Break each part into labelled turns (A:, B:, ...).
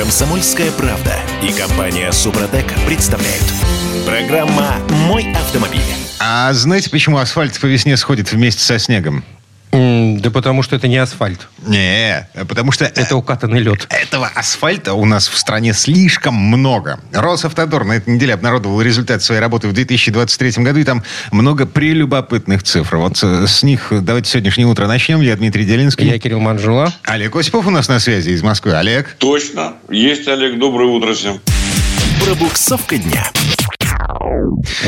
A: Комсомольская правда и компания Супротек представляют. Программа «Мой автомобиль».
B: А знаете, почему асфальт по весне сходит вместе со снегом?
C: Да потому что это не асфальт.
B: Не, потому что
C: Это укатанный лед.
B: этого асфальта у нас в стране слишком много. Росавтодор на этой неделе обнародовал результат своей работы в 2023 году, и там много прелюбопытных цифр. Вот э, с них давайте сегодняшнее утро начнем. Я Дмитрий Делинский.
C: Я Кирилл Манжула.
B: Олег Осипов у нас на связи из Москвы. Олег.
D: Точно. Есть, Олег. Доброе утро всем.
A: Пробуксовка дня.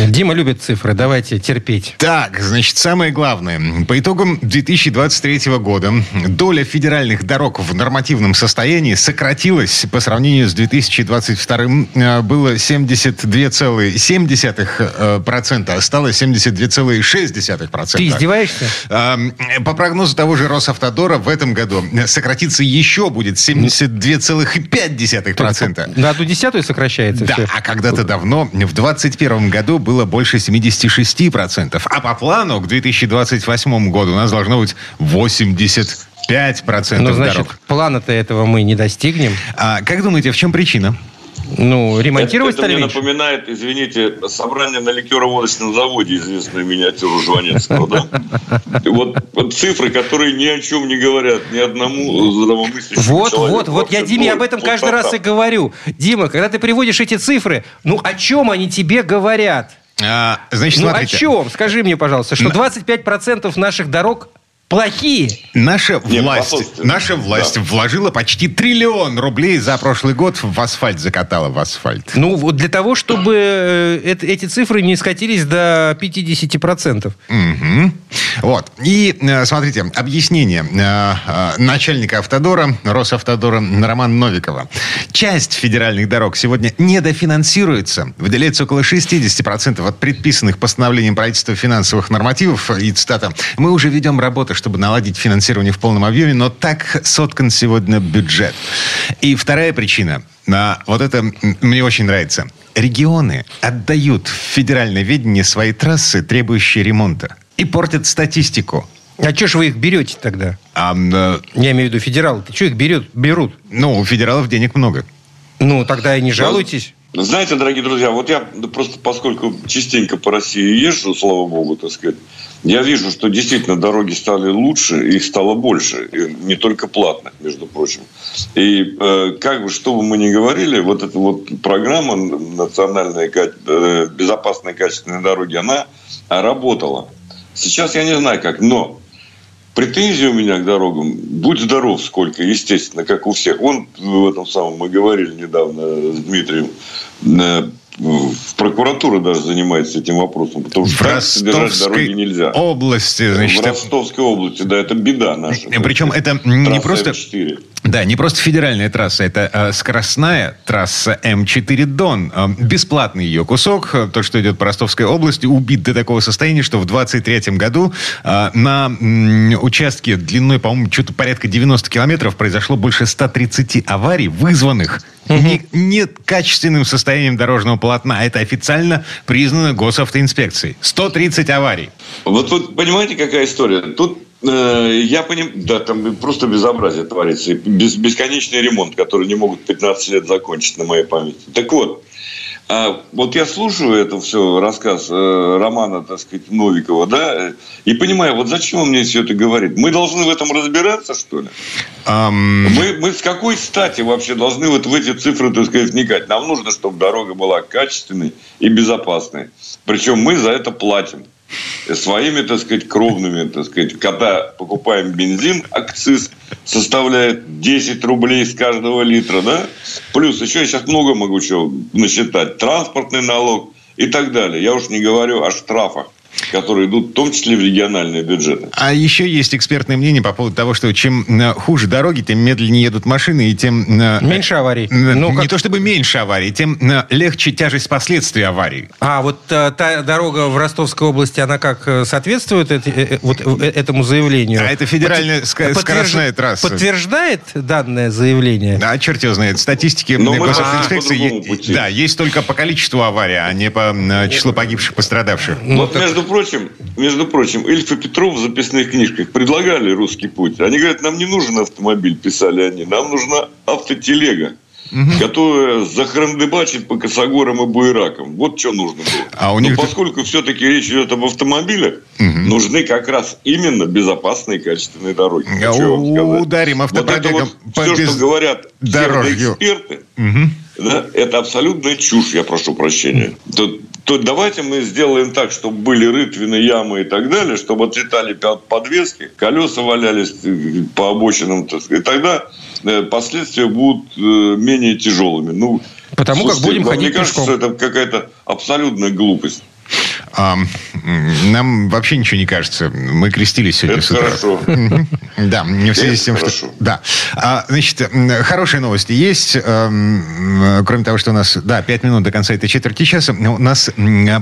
C: Дима любит цифры, давайте терпеть.
B: Так, значит, самое главное. По итогам 2023 года доля федеральных дорог в нормативном состоянии сократилась по сравнению с 2022. э, Было 72,7%, а стало 72,6%.
C: Ты издеваешься?
B: Эм, По прогнозу того же Росавтодора, в этом году сократиться еще будет 72,5%.
C: На одну десятую сокращается
B: Да,
C: все.
B: а когда-то давно, в 2021 году, было больше 76%. А по плану к 2028 году у нас должно быть 85%
C: Ну, значит,
B: дорог.
C: плана-то этого мы не достигнем.
B: А как думаете, в чем причина?
C: Ну, ремонтировать
D: это, это мне напоминает, извините, собрание на ликероводочном заводе, известную миниатюру Жванецкого, да? Вот, вот цифры, которые ни о чем не говорят, ни одному здравомыслящему
C: Вот,
D: человеку.
C: вот, вот я Диме об этом каждый раз и говорю. Дима, когда ты приводишь эти цифры, ну о чем они тебе говорят?
B: А, значит,
C: ну
B: смотрите.
C: о чем? Скажи мне, пожалуйста, что
B: На-
C: 25% наших дорог плохие.
B: Наша
D: Не,
B: власть,
D: послушайте,
B: наша власть
D: да.
B: вложила почти триллион рублей за прошлый год в асфальт, закатала в асфальт.
C: Ну, вот для того, чтобы э, эт- эти цифры не скатились до 50%.
B: Мгм. Вот. И э, смотрите, объяснение э, э, начальника автодора, Росавтодора Романа Новикова. Часть федеральных дорог сегодня недофинансируется. Выделяется около 60% от предписанных постановлением правительства финансовых нормативов. И цитата. «Мы уже ведем работу, чтобы наладить финансирование в полном объеме, но так соткан сегодня бюджет». И вторая причина. а, вот это мне очень нравится. Регионы отдают в федеральное ведение свои трассы, требующие ремонта, и портят статистику.
C: А что ж вы их берете тогда?
B: А,
C: Я имею в виду федералы. Что их берет, берут?
B: ну, у федералов денег много.
C: Ну, тогда и не жалуйтесь.
D: Знаете, дорогие друзья, вот я просто поскольку частенько по России езжу, слава богу, так сказать, я вижу, что действительно дороги стали лучше, их стало больше, и не только платных, между прочим. И э, как бы, что бы мы ни говорили, вот эта вот программа национальная э, безопасные качественные дороги, она работала. Сейчас я не знаю как, но претензии у меня к дорогам, будь здоров сколько, естественно, как у всех. Вон в этом самом мы говорили недавно с Дмитрием, э, прокуратура даже занимается этим вопросом, потому что
B: В
D: так содержать дороги нельзя.
B: области, значит,
D: в Ростовской области, да, это беда наша.
B: э, причем это не
D: Трасса
B: просто...
D: М4.
B: Да, не просто федеральная трасса, это э, скоростная трасса М4 Дон. Э, бесплатный ее кусок, э, то, что идет по Ростовской области, убит до такого состояния, что в 23 году э, на м, участке длиной, по-моему, что-то порядка 90 километров произошло больше 130 аварий, вызванных не, некачественным состоянием дорожного полотна. Это официально признано госавтоинспекцией. 130 аварий.
D: Вот тут понимаете, какая история? Тут э, я понимаю, да, там просто безобразие творится. Бес- бесконечный ремонт, который не могут 15 лет закончить на моей памяти. Так вот, а, вот я слушаю это все, рассказ э, Романа, так сказать, Новикова, да, э, и понимаю, вот зачем он мне все это говорит? Мы должны в этом разбираться, что ли?
B: Ам,
D: Мы, мы с какой стати вообще должны вот в эти цифры, так сказать, вникать? Нам нужно, чтобы дорога была качественной и безопасной. Причем мы за это платим. Своими, так сказать, кровными, так сказать. Когда покупаем бензин, акциз составляет 10 рублей с каждого литра, да? Плюс еще я сейчас много могу чего насчитать. Транспортный налог и так далее. Я уж не говорю о штрафах, которые идут в том числе в региональные бюджеты.
B: А еще есть экспертное мнение по поводу того, что чем э, хуже дороги, тем медленнее едут машины, и тем... э,
C: Меньше аварий.
B: э,
C: Ну,
B: не
C: как-
B: то чтобы меньше аварий, тем э, легче тяжесть последствий аварий.
C: А вот э, та дорога в Ростовской области, она как э, соответствует эти- э, э, вот э, этому заявлению?
B: А это федеральная ска-
C: Подтверж-
B: скоростная трасса.
C: Подтверждает данное заявление?
B: А черт его знает, статистики
D: Но мы
B: госавтоинспекции
D: пошли по другому
B: е-
D: пути.
B: да, есть только по количеству аварий, а не по э, числу погибших, пострадавших.
D: вот, между прочим, между прочим, Ильф и Петров в записных книжках предлагали русский путь. Они говорят, нам не нужен автомобиль, писали они, нам нужна автотелега. которая захрандыбачит по косогорам и буеракам. Вот что нужно было.
B: А у
D: Но
B: них-
D: поскольку все-таки речь идет об автомобилях, нужны как раз именно безопасные качественные дороги. Вам сказать.
B: Ударим
D: Вот это
B: автопробегом
D: вот
B: по
D: все,
B: без-
D: что говорят
B: дорожью.
D: эксперты, да, это абсолютная чушь, я прошу прощения. То, то давайте мы сделаем так, чтобы были рытвины, ямы и так далее, чтобы отцветали пя- подвески, колеса валялись э, по обочинам, и тогда э, последствия будут э, менее тяжелыми. Ну,
C: Потому как
D: слушайте,
C: будем
D: вам
C: ходить
D: не кажется,
C: пешком.
D: что это какая-то абсолютная глупость?
B: А, нам вообще ничего не кажется. Мы крестились сегодня
D: Это
B: с утра.
D: хорошо.
B: Да, не в связи
D: Это
B: с тем, что...
D: хорошо.
B: Да. А, значит, хорошие новости есть. Эм, Кроме того, что у нас, да, 5 минут до конца этой четверти часа, у нас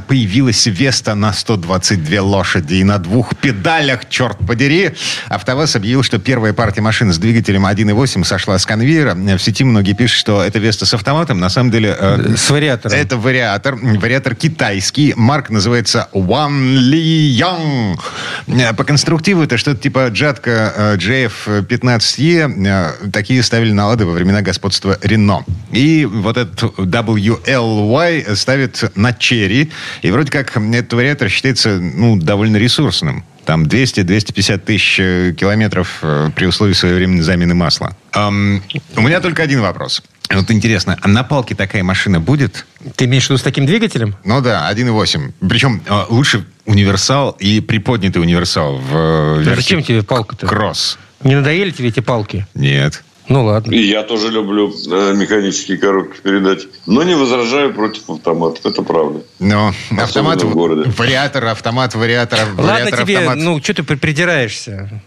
B: появилась Веста на 122 лошади и на двух педалях, черт подери. АвтоВАЗ объявил, что первая партия машин с двигателем 1.8 сошла с конвейера. В сети многие пишут, что это Веста с автоматом. На самом деле... э,
C: С вариатором.
B: это вариатор. Вариатор китайский. Марк называется One Li Yang. Э, По конструктиву это что-то типа джатка э, JF-15E. Э, Такие ставили на лады во времена господства Рено. И вот этот WLY ставит на черри. И вроде как этот вариатор считается ну, довольно ресурсным. Там 200-250 тысяч э, километров э, при условии своевременной замены масла. Ам, у меня только один вопрос. Вот интересно, а на палке такая машина будет?
C: Ты имеешь в виду с таким двигателем?
B: Ну да, 1.8. Причем э, лучше универсал и приподнятый универсал в э,
C: Да
B: версии
C: зачем тебе палка-то?
B: кросс.
C: Не надоели тебе эти палки?
B: Нет.
C: Ну ладно.
D: И я тоже люблю э, механические коробки передач. Но не возражаю против автоматов. Это правда.
B: Но автомат,
D: в городе.
B: вариатор, автомат, вариатор,
C: Ладно
B: вариатор,
C: тебе,
B: автомат.
C: ну, что ты при- придираешься?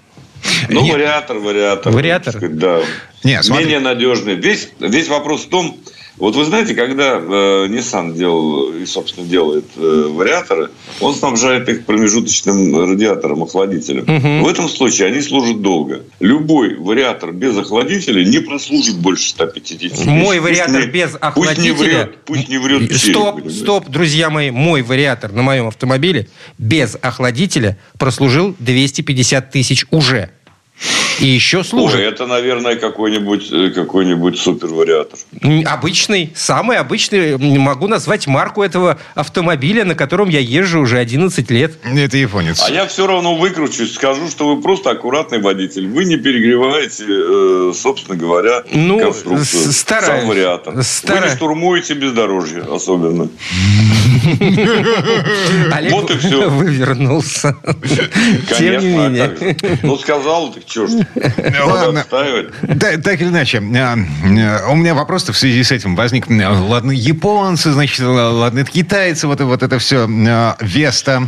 D: Ну,
B: Нет.
D: вариатор, вариатор.
C: Вариатор?
D: сказать, Да.
B: Не, смотри.
D: Менее надежный. Весь, весь вопрос в том, вот вы знаете, когда э, Nissan делал и, собственно, делает э, вариаторы, он снабжает их промежуточным радиатором, охладителем. В этом случае они служат долго. Любой вариатор без охладителя не прослужит больше 150 тысяч.
C: Мой
D: Пусть
C: вариатор
D: не-
C: без
D: Пусть не
C: охладителя...
D: врет, пусть не врет череп,
C: Стоп,
D: понимаете?
C: стоп, друзья мои. Мой вариатор на моем автомобиле без охладителя прослужил 250 тысяч уже. И еще
D: Ой,
C: служит.
D: это, наверное, какой-нибудь э, какой-нибудь супервариатор.
C: Обычный, самый обычный. Могу назвать марку этого автомобиля, на котором я езжу уже 11 лет.
B: Это японец.
D: А я все равно выкручусь, скажу, что вы просто аккуратный водитель. Вы не перегреваете, э, собственно говоря,
C: Ну,
D: конструкцию.
C: стараюсь.
D: Сам вариатор. Вы
C: Стараюсь.
D: не штурмуете бездорожье особенно.
C: Олег
D: Вот и всё.
C: вывернулся. Тем не
D: Конечно, а
C: менее.
D: Ну, сказал, так что ж.
B: Ладно. Да, так или иначе, а, а, у меня вопрос-то в связи с этим возник. А, Ладно, японцы, значит, ладно, это китайцы, вот, вот это все. Веста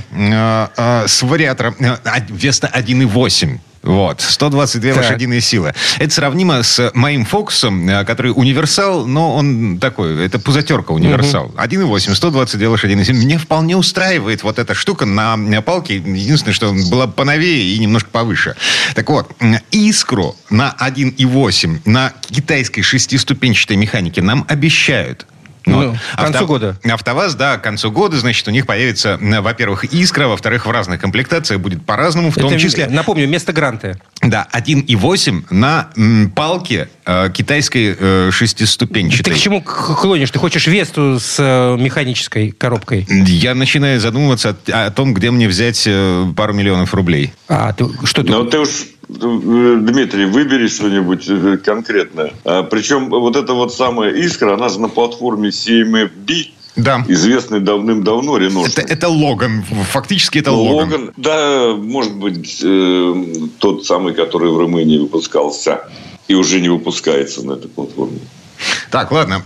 B: с вариатором. а, Веста 1.8. Вот, 122
C: Так.
B: лошадиные силы. Это сравнимо с моим фокусом, а, который универсал, но он такой, это пузатерка универсал. 1.8, 122 лошадиные силы. Мне вполне устраивает вот эта штука на, палке. Единственное, что была бы поновее и немножко повыше. Так вот, искру на 1.8 на китайской шестиступенчатой механике нам обещают.
C: Ну, к концу года.
B: АвтоВАЗ, да, к концу года, значит, у них появится, м, во-первых, искра, во-вторых, в разных комплектациях будет по-разному, в том
C: Это,
B: числе...
C: Напомню, место гранта.
B: Да, 1.8 на м, палке э, китайской э, шестиступенчатой.
C: Ты к чему клонишь? Ты хочешь Весту с э, механической коробкой?
B: Я начинаю задумываться о, о том, где мне взять э, пару миллионов рублей.
C: А, ты, что ты...
D: Ну, ты уж, э, Дмитрий, выбери что-нибудь э, конкретное. А, Причем вот эта вот самая искра, она же на платформе CMFB,
B: Да.
D: известной давным-давно
B: Это,
D: реношной.
B: это Логан. Фактически это Логан.
D: Логан, да, может быть, э, тот самый, который в Румынии выпускался и уже не выпускается на этой платформе.
B: Так, ладно.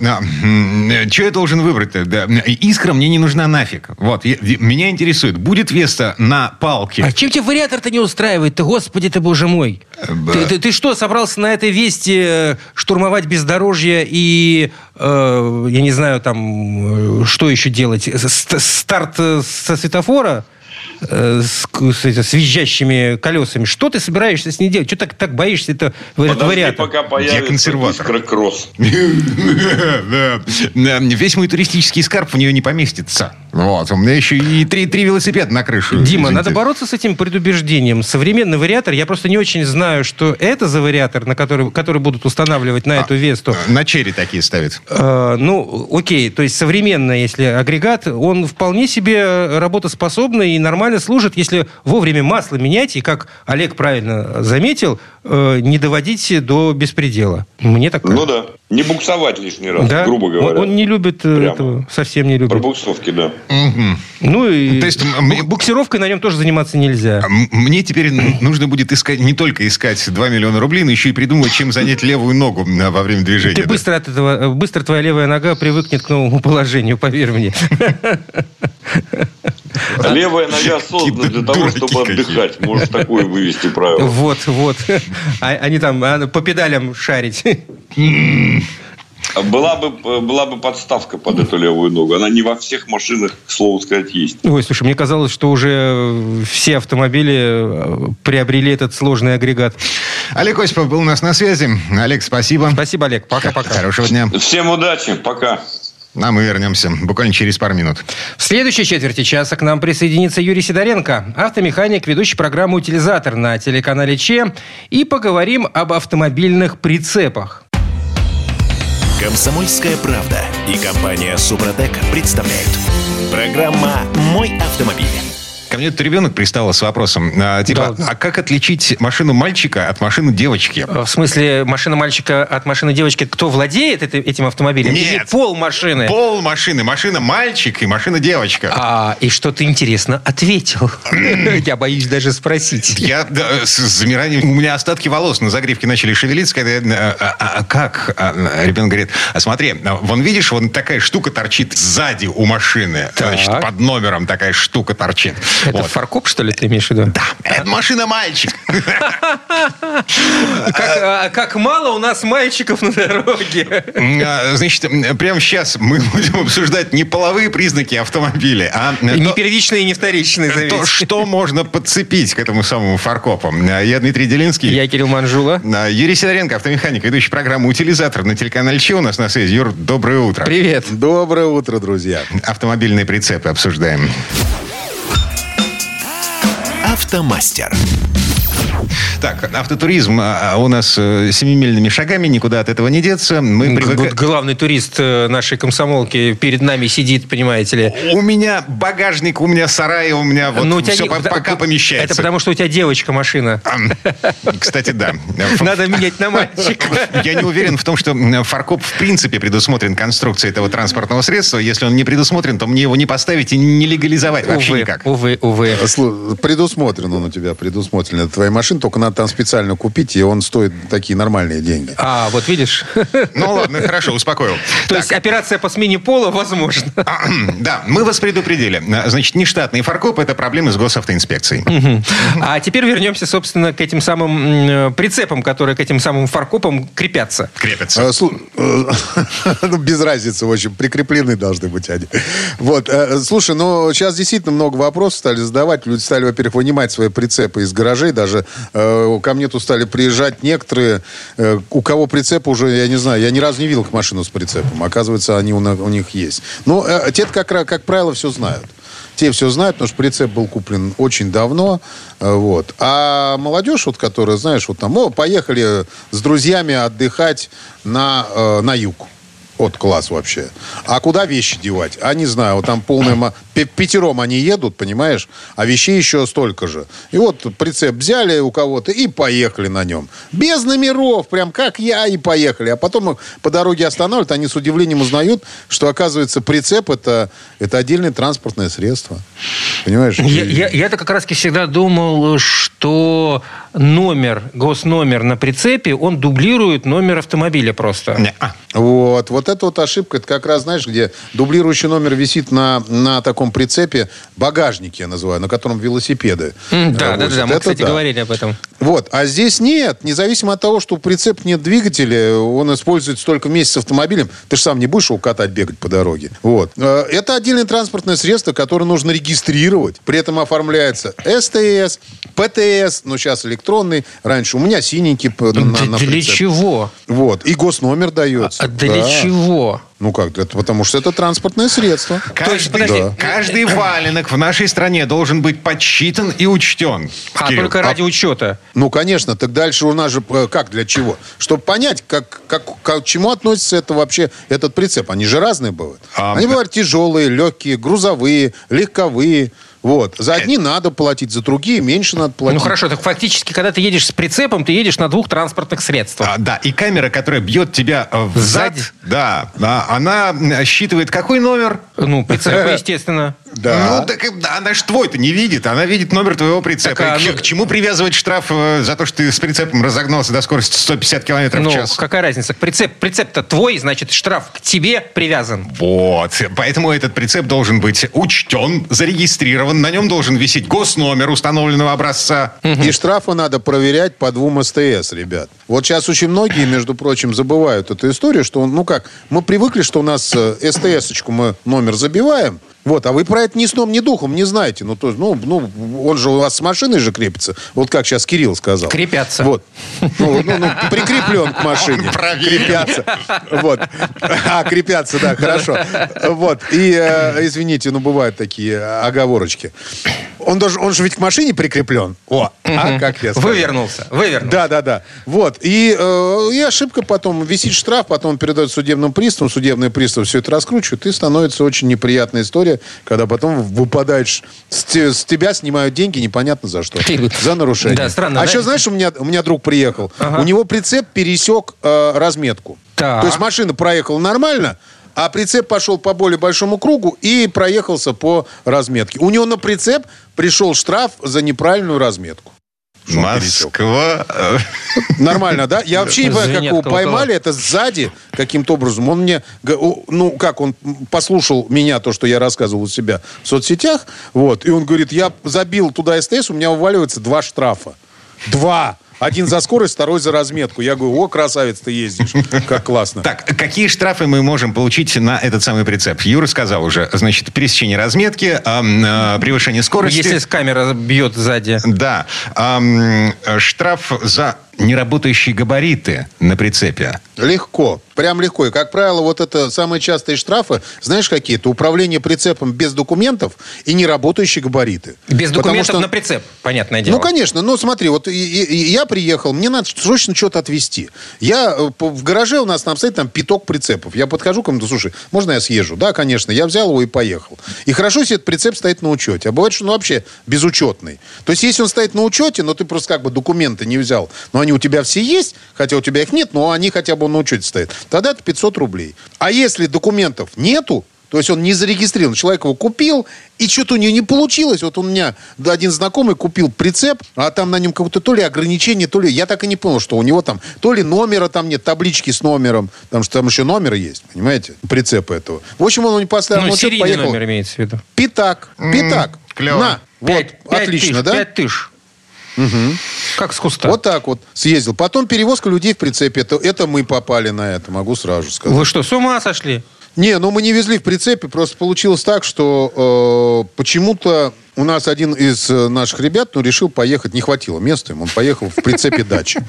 B: Что я должен выбрать-то? Искра мне не нужна нафиг. Вот. меня интересует, будет Веста на палке?
C: А чем тебе вариатор-то не устраивает? Ты, господи ты, боже мой.
B: б-
C: Ты, ты- ты что, собрался на этой весте э, штурмовать бездорожье и, э, я не знаю, там, э, что еще делать? Ст- Старт э, со светофора? Э, с, с, это, с визжащими колесами. Что ты собираешься с ней делать? Что так, так боишься это,
D: Подожди,
C: вариатор?
D: пока появится
B: консерватор.
D: искрокросс.
B: Весь мой туристический скарб в нее не поместится. Вот. У меня еще и три, три велосипеда на крышу.
C: Дима,
B: извините.
C: надо бороться с этим предубеждением. Современный вариатор, я просто не очень знаю, что это за вариатор, на который, который будут устанавливать на эту Весту.
B: На черри такие ставят.
C: Э, ну, окей, то есть современный, если агрегат, он вполне себе работоспособный и нормально служит, если вовремя масло менять, и, как Олег правильно заметил, э, не доводить до беспредела. Мне так
D: Ну
C: кажется.
D: да. Не буксовать лишний раз,
C: Да?
D: грубо
C: Он,
D: говоря.
C: он не любит э,
D: Прямо.
C: этого, совсем не любит.
D: Пробуксовки, да.
C: Ну и
B: То есть,
C: буксировкой на нем тоже заниматься нельзя.
B: А Мне теперь нужно будет искать не только искать 2 миллиона рублей, но еще и придумать, чем занять левую ногу во время движения.
C: Ты
B: Да.
C: быстро от этого, э, быстро твоя левая нога привыкнет к новому положению, поверь мне.
D: Левая нога создана для того, чтобы отдыхать. Можешь такое вывести правило.
C: Вот, вот. А- Они там а, по педалям шарить.
D: А Была бы, была бы подставка под эту левую ногу. Она не во всех машинах, к слову сказать, есть.
C: Ой, слушай, мне казалось, что уже э, все автомобили э, приобрели этот сложный агрегат.
B: Олег Осипов был у нас на связи. Олег, спасибо.
C: Спасибо, Олег. Пока-пока.
B: Хорошего дня.
D: Всем удачи. Пока.
B: А мы вернемся буквально через пару минут.
C: В следующей четверти часа к нам присоединится Юрий Сидоренко, автомеханик, ведущий программу «Утилизатор» на телеканале ЧЕ. И поговорим об автомобильных прицепах.
A: Комсомольская правда и компания Супротек представляют. Программа «Мой автомобиль».
B: Ко мне тут ребенок пристал с вопросом, а, типа,
C: Да.
B: а как отличить машину мальчика от машины девочки?
C: В смысле, машина мальчика от машины девочки, кто владеет этим автомобилем?
B: Нет.
C: Или пол машины?
B: Пол машины. Машина мальчик и машина девочка.
C: А, и что ты интересно ответил? Я боюсь даже спросить.
B: Я да, с замиранием... У меня остатки волос на загривке начали шевелиться, когда я... А, а- а как? А, ребенок говорит, а смотри, а, вон видишь, вон такая штука торчит сзади у машины.
C: Так.
B: Значит, под номером такая штука торчит.
C: Это
B: Вот.
C: фаркоп, что ли, ты имеешь в виду?
B: Да, это машина мальчик.
C: Как, а, как мало у нас мальчиков на дороге.
B: А, Значит, прямо сейчас мы будем обсуждать не половые признаки автомобиля, а
C: И не первичные, и не вторичные,
B: то, что можно подцепить к этому самому фаркопу. А, Я Дмитрий Делинский.
C: Я Кирилл Манжула.
B: Юрий Сидоренко, автомеханик, ведущий программу «Утилизатор» на телеканале ЧЕ. У нас на связи. Юр, доброе утро.
C: Привет.
E: Доброе утро, друзья.
B: Автомобильные прицепы обсуждаем.
A: Автомастер.
B: Так, автотуризм а, у нас э, семимильными шагами, никуда от этого не деться. Мы
C: вот главный турист э, нашей комсомолки перед нами сидит, понимаете ли.
B: У меня багажник, у меня сарай, у меня вот
C: Ну, у тебя
B: все
C: не-
B: по- пока помещается.
C: Это потому, что у тебя девочка машина.
B: Ам, Кстати, да.
C: Надо менять на мальчика.
B: Я не уверен в том, что фаркоп в принципе предусмотрен конструкцией этого транспортного средства. Если он не предусмотрен, то мне его не поставить и не легализовать вообще
C: Увы,
B: никак.
C: увы, увы.
E: Предусмотрен он у тебя, предусмотрен. Это твоя машина, только надо там специально купить, и он стоит такие нормальные деньги.
C: А, вот видишь?
B: Ну ладно, хорошо, успокоил.
C: То есть операция по смене пола возможна.
B: Да, мы вас предупредили. Значит, нештатный фаркоп – это проблемы с госавтоинспекцией.
C: А теперь вернемся, собственно, к этим самым прицепам, которые к этим самым фаркопам крепятся.
B: Крепятся.
E: Э, э, Ну, без разницы, в общем, прикреплены должны быть они. Вот, э, слушай, ну, сейчас действительно много вопросов стали задавать. Люди стали, во-первых, вынимать свои прицепы из гаражей. Даже э, ко мне тут стали приезжать некоторые, э, у кого прицеп уже, я не знаю, я ни разу не видел их машину с прицепом. Оказывается, они у, у них есть. Ну, э, те как, как правило, все знают. Те все знают, потому что прицеп был куплен очень давно. э, Вот. А молодежь, вот, которая, знаешь, вот там, о, поехали с друзьями отдыхать на, э, на юг. От класс вообще. А куда вещи девать? А не знаю, вот там полная... Пятером они едут, понимаешь? А вещей еще столько же. И вот прицеп взяли у кого-то и поехали на нем. Без номеров, прям как я, и поехали. А потом по дороге останавливают, они с удивлением узнают, что, оказывается, прицеп это, это отдельное транспортное средство. Понимаешь?
C: Я, я, я-то как раз всегда думал, что номер, госномер на прицепе, он дублирует номер автомобиля просто.
B: Не-а.
E: Вот, вот это вот ошибка, это как раз, знаешь, где дублирующий номер висит на, на таком прицепе, багажнике я называю, на котором велосипеды.
C: М, Да, да,
E: возят.
C: да, мы,
E: Это
C: кстати,
E: да.
C: говорили об этом.
E: Вот, а здесь нет. Независимо от того, что у прицепа нет двигателя, он использует столько вместе с автомобилем, ты же сам не будешь его катать, бегать по дороге. Вот. Э, Это отдельное транспортное средство, которое нужно регистрировать. При этом оформляется СТС, ПТС, ну сейчас электронный. Раньше у меня синенький п- на, на
C: для
E: прицеп.
C: чего?
E: Вот. И госномер дается.
C: А для
E: Да.
C: чего?
E: Ну как, это потому что это транспортное средство.
B: Каждый,
C: подожди.
E: Да.
B: каждый валенок в нашей стране должен быть подсчитан и учтен.
C: А
B: Кирилл.
C: только ради учета.
E: Ну, конечно, так дальше у нас же как, для чего? Чтобы понять, как, как, как- к чему относится это вообще, этот прицеп. Они же разные бывают.
B: А,
E: Они
B: да.
E: бывают тяжелые, легкие, грузовые, легковые. Вот. За одни надо платить, за другие меньше надо платить.
C: Ну хорошо, так фактически, когда ты едешь с прицепом, ты едешь на двух транспортных средствах.
B: А, да, и камера, которая бьет тебя э, в зад, да, да, она м, считывает какой номер?
C: Ну, прицепа, естественно.
E: Да.
B: Ну, так да, она ж твой-то не видит, она видит номер твоего прицепа.
C: Так, а,
B: к,
C: ну-
B: к чему привязывать штраф э, за то, что ты с прицепом разогнался до скорости 150 километров
C: Ну,
B: в час?
C: какая разница? Прицеп, прицеп-то твой, значит, штраф к тебе привязан.
B: Вот. Поэтому этот прицеп должен быть учтен, зарегистрирован. На нем должен висеть госномер установленного образца.
E: И штрафы надо проверять по двум СТС, ребят. Вот сейчас очень многие, между прочим, забывают эту историю, что, ну как, мы привыкли, что у нас э, СТС-очку мы номер забиваем, вот, а вы про это ни сном, ни духом не знаете. Ну, то, есть, ну, ну, он же у вас с машиной же крепится. Вот как сейчас Кирилл сказал.
C: Крепятся.
E: Вот. Ну, ну, ну, прикреплен к машине. Крепятся. Вот. А, крепятся, да, хорошо. Вот. И, э, извините, ну, бывают такие оговорочки. Он, даже, он же ведь к машине прикреплен. О, а как я сказал.
C: Вывернулся, вывернулся.
E: Да, да, да. Вот. И, э, и ошибка потом, висит штраф, потом передает судебным приставам, судебный пристав все это раскручивает, и становится очень неприятная история, когда потом выпадаешь, с, те- с тебя снимают деньги непонятно за что. За нарушение.
C: Да, странно,
E: А
C: да?
E: еще, знаешь, у меня, у меня друг приехал,
C: Ага.
E: у него прицеп пересек э, разметку.
C: Так.
E: То есть машина проехала нормально, а прицеп пошел по более большому кругу и проехался по разметке. У него на прицеп пришел штраф за неправильную разметку.
B: Москва.
E: Нормально, да? Я вообще не понимаю, как его поймали, это сзади каким-то образом. Он мне, ну, как, он послушал меня, то, что я рассказывал у себя в соцсетях, вот, и он говорит, я забил туда СТС, у меня уваливается два штрафа. Два! Один за скорость, второй за разметку. Я говорю, о, красавец, ты ездишь. Как классно.
B: Так, какие штрафы мы можем получить на этот самый прицеп? Юра сказал уже. Значит, пересечение разметки, э, превышение скорости.
C: Если с камера бьет сзади.
B: Да. Э, штраф за неработающие габариты на прицепе.
E: Легко. Прям легко. И, как правило, вот это самые частые штрафы, знаешь, какие? Это управление прицепом без документов и неработающие габариты.
C: Без
E: Потому
C: документов
E: что-
C: на прицеп, понятное дело.
E: Ну, конечно. Ну, смотри, вот и- и- и я приехал, мне надо срочно что-то отвезти. Я э, в гараже у нас там стоит там пяток прицепов. Я подхожу к кому-то, слушай, можно я съезжу? Да, конечно. Я взял его и поехал. И хорошо, если этот прицеп стоит на учете. А бывает, что он вообще безучетный. То есть, если он стоит на учете, но ты просто как бы документы не взял, но они у тебя все есть, хотя у тебя их нет, но они хотя бы на учете стоят, тогда это 500 рублей. А если документов нету, то есть он не зарегистрирован. Человек его купил, и что-то у него не получилось. Вот у меня один знакомый купил прицеп, а там на нем как-то то ли ограничение, то ли... Я так и не понял, что у него там то ли номера там нет, таблички с номером, потому что там еще номер есть, понимаете, прицепа этого. В общем, он не поставил
C: Ну,
E: учет,
C: серийный
E: поехал.
C: номер имеется в виду.
E: Пятак, пятак.
B: клево.
E: На, вот,
C: Пять- пять
E: отлично,
C: тысяч,
E: да?
C: Пять тысяч. Как с куста.
E: Вот так вот съездил. Потом перевозка людей в прицепе. Это, это мы попали на это, могу сразу сказать.
C: Вы что, с ума сошли?
E: Не, ну мы не везли в прицепе, просто получилось так, что э, почему-то у нас один из э, наших ребят ну, решил поехать, не хватило места ему, он поехал в прицепе дачи.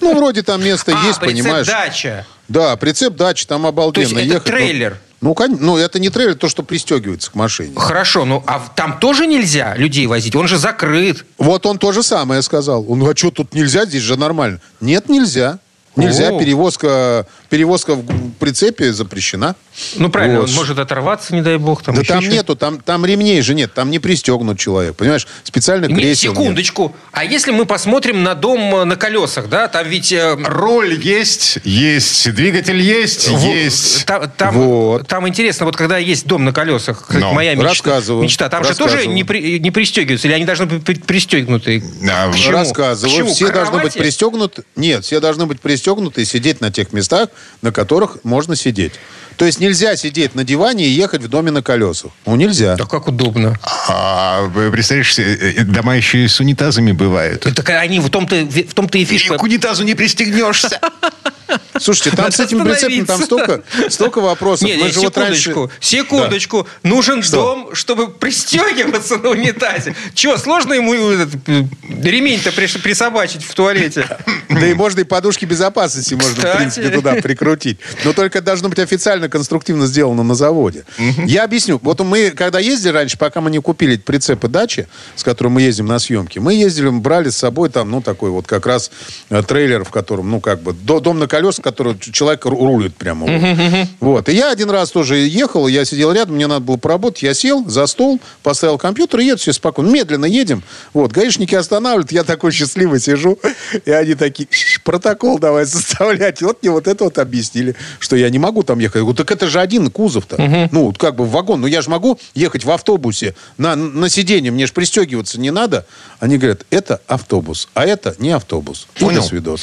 E: Ну, вроде там место
C: а,
E: есть, понимаешь.
C: дача.
E: Да, прицеп дачи, там обалденно
C: То есть это
E: ехать.
C: Трейлер?
E: Ну, ну, это не трейлер, то, что пристегивается к машине.
C: Хорошо, ну а там тоже нельзя людей возить? Он же закрыт.
E: Вот он то же самое сказал. Он, а что, тут нельзя, здесь же нормально. Нет, нельзя. Нельзя,
C: О.
E: перевозка, перевозка в прицепе запрещена.
C: Ну, правильно,
E: Вот.
C: он может оторваться, не дай бог. Там
E: да там
C: что-то.
E: нету, там, там ремней же нет, там не пристегнут человек, понимаешь? Специально
C: Нет,
E: кресел нет.
C: секундочку. А если мы посмотрим на дом э, на колесах, да, там ведь... э,
B: Роль есть, есть, двигатель есть,
C: во-
B: есть.
C: Там, там,
E: Вот.
C: там интересно, вот когда есть дом на колесах, как моя мечта,
E: рассказываю,
C: мечта, там же тоже
E: рассказываю.
C: не, при- не пристегиваются, или они должны быть при- пристегнуты?
B: А,
C: К чему?
E: Рассказываю.
C: К чему?
E: Все
C: К
E: должны быть
C: кровати?
E: пристегнуты. Нет, все должны быть пристегнуты и сидеть на тех местах, на которых можно сидеть. То есть нельзя сидеть на диване и ехать в доме на колесах. Ну, нельзя.
C: Да как удобно.
B: А, представляешь, э, дома еще и с унитазами бывают.
C: Так они в том-то, в том-то и
B: И
C: фишка.
B: к унитазу не пристегнешься.
E: Слушайте, там
C: Надо
E: с этими прицепами там столько, столько вопросов.
C: Не,
E: Мы
C: не,
E: же вот раньше-
C: секундочку, секундочку. Нужен дом, чтобы пристегиваться на унитазе. Че, сложно ему этот, э, ремень-то присобачить в туалете?
E: Да и можно и подушки безопасности можно, в принципе, туда прикрутить. Но только должно быть официально, конструктивно сделано на заводе. Я объясню. Вот мы, когда ездили раньше, пока мы не купили прицепы дачи, с которым мы ездим на съемки, мы ездили, брали с собой там, ну, такой вот как раз э, трейлер, в котором, ну, как бы, до- дом на колесах, который человек ру- рулит прямо. вот. Вот. И я один раз тоже ехал, я сидел рядом, мне надо было поработать, я сел за стол, поставил компьютер и еду все спокойно. Медленно едем. Вот. Гаишники останавливают, я такой счастливый сижу, и они такие, «Ш, протокол давай составлять. Вот мне вот это вот объяснили, что я не могу там ехать. Я говорю, так это же один кузов-то. Ну, вот как бы в вагон. Ну, я же могу ехать в автобусе на, на сиденье, мне же пристегиваться не надо. Они говорят, это автобус, а это не автобус. И
B: Понял.
E: до свидос.